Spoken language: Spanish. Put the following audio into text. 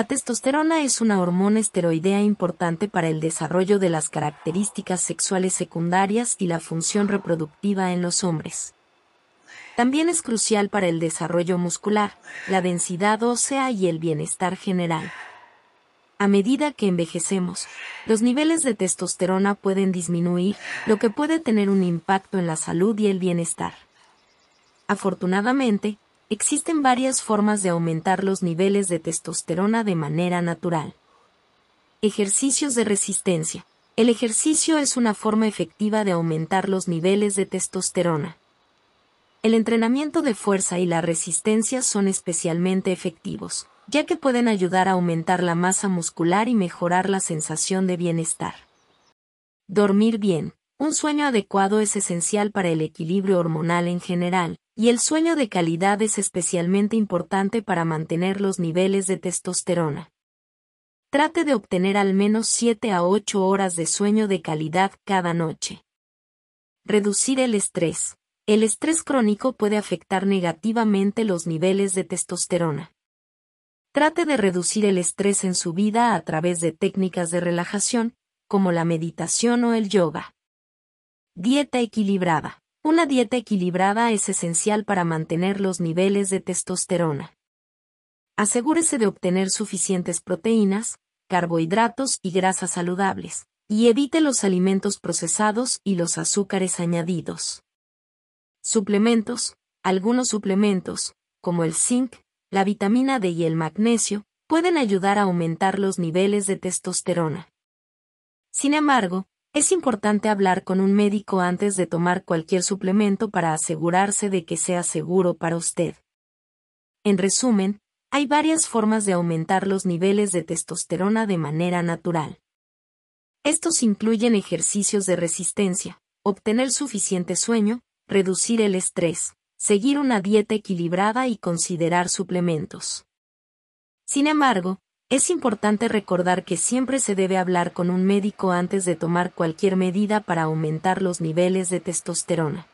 La testosterona es una hormona esteroidea importante para el desarrollo de las características sexuales secundarias y la función reproductiva en los hombres. También es crucial para el desarrollo muscular, la densidad ósea y el bienestar general. A medida que envejecemos, los niveles de testosterona pueden disminuir, lo que puede tener un impacto en la salud y el bienestar. Afortunadamente, Existen varias formas de aumentar los niveles de testosterona de manera natural. Ejercicios de resistencia. El ejercicio es una forma efectiva de aumentar los niveles de testosterona. El entrenamiento de fuerza y la resistencia son especialmente efectivos, ya que pueden ayudar a aumentar la masa muscular y mejorar la sensación de bienestar. Dormir bien. Un sueño adecuado es esencial para el equilibrio hormonal en general, y el sueño de calidad es especialmente importante para mantener los niveles de testosterona. Trate de obtener al menos 7 a 8 horas de sueño de calidad cada noche. Reducir el estrés. El estrés crónico puede afectar negativamente los niveles de testosterona. Trate de reducir el estrés en su vida a través de técnicas de relajación, como la meditación o el yoga. Dieta equilibrada. Una dieta equilibrada es esencial para mantener los niveles de testosterona. Asegúrese de obtener suficientes proteínas, carbohidratos y grasas saludables, y evite los alimentos procesados y los azúcares añadidos. Suplementos. Algunos suplementos, como el zinc, la vitamina D y el magnesio, pueden ayudar a aumentar los niveles de testosterona. Sin embargo, es importante hablar con un médico antes de tomar cualquier suplemento para asegurarse de que sea seguro para usted. En resumen, hay varias formas de aumentar los niveles de testosterona de manera natural. Estos incluyen ejercicios de resistencia, obtener suficiente sueño, reducir el estrés, seguir una dieta equilibrada y considerar suplementos. Sin embargo, es importante recordar que siempre se debe hablar con un médico antes de tomar cualquier medida para aumentar los niveles de testosterona.